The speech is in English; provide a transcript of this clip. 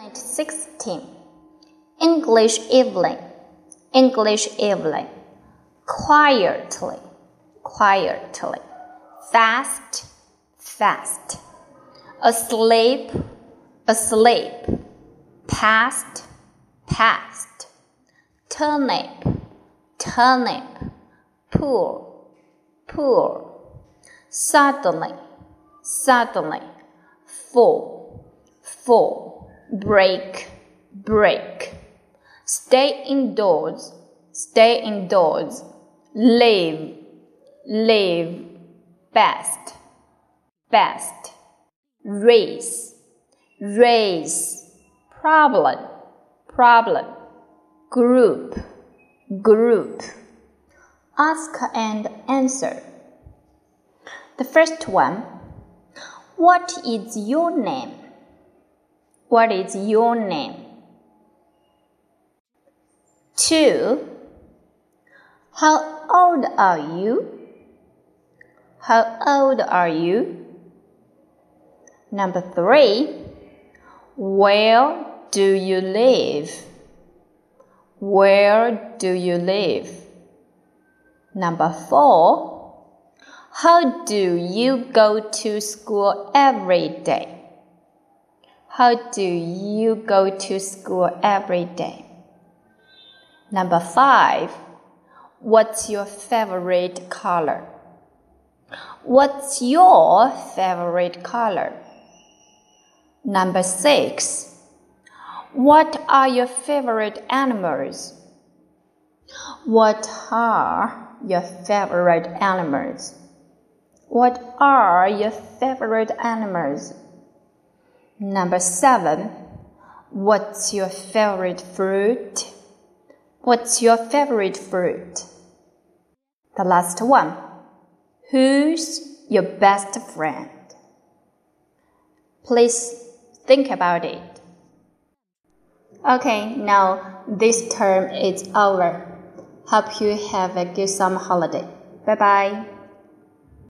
Night 16. English evening. English evening. Quietly. Quietly. Fast. Fast. Asleep. Asleep. Past. Past. Turnip. Turnip. Poor. Poor. Suddenly. Suddenly. Full. Full break, break. Stay indoors, stay indoors. Live, live. Best, best. Race, race. Problem, problem. Group, group. Ask and answer. The first one. What is your name? What is your name? 2. How old are you? How old are you? Number 3. Where do you live? Where do you live? Number 4. How do you go to school every day? How do you go to school every day? Number five. What's your favorite color? What's your favorite color? Number six. What are your favorite animals? What are your favorite animals? What are your favorite animals? Number seven. What's your favorite fruit? What's your favorite fruit? The last one. Who's your best friend? Please think about it. Okay, now this term is over. Hope you have a good summer holiday. Bye bye.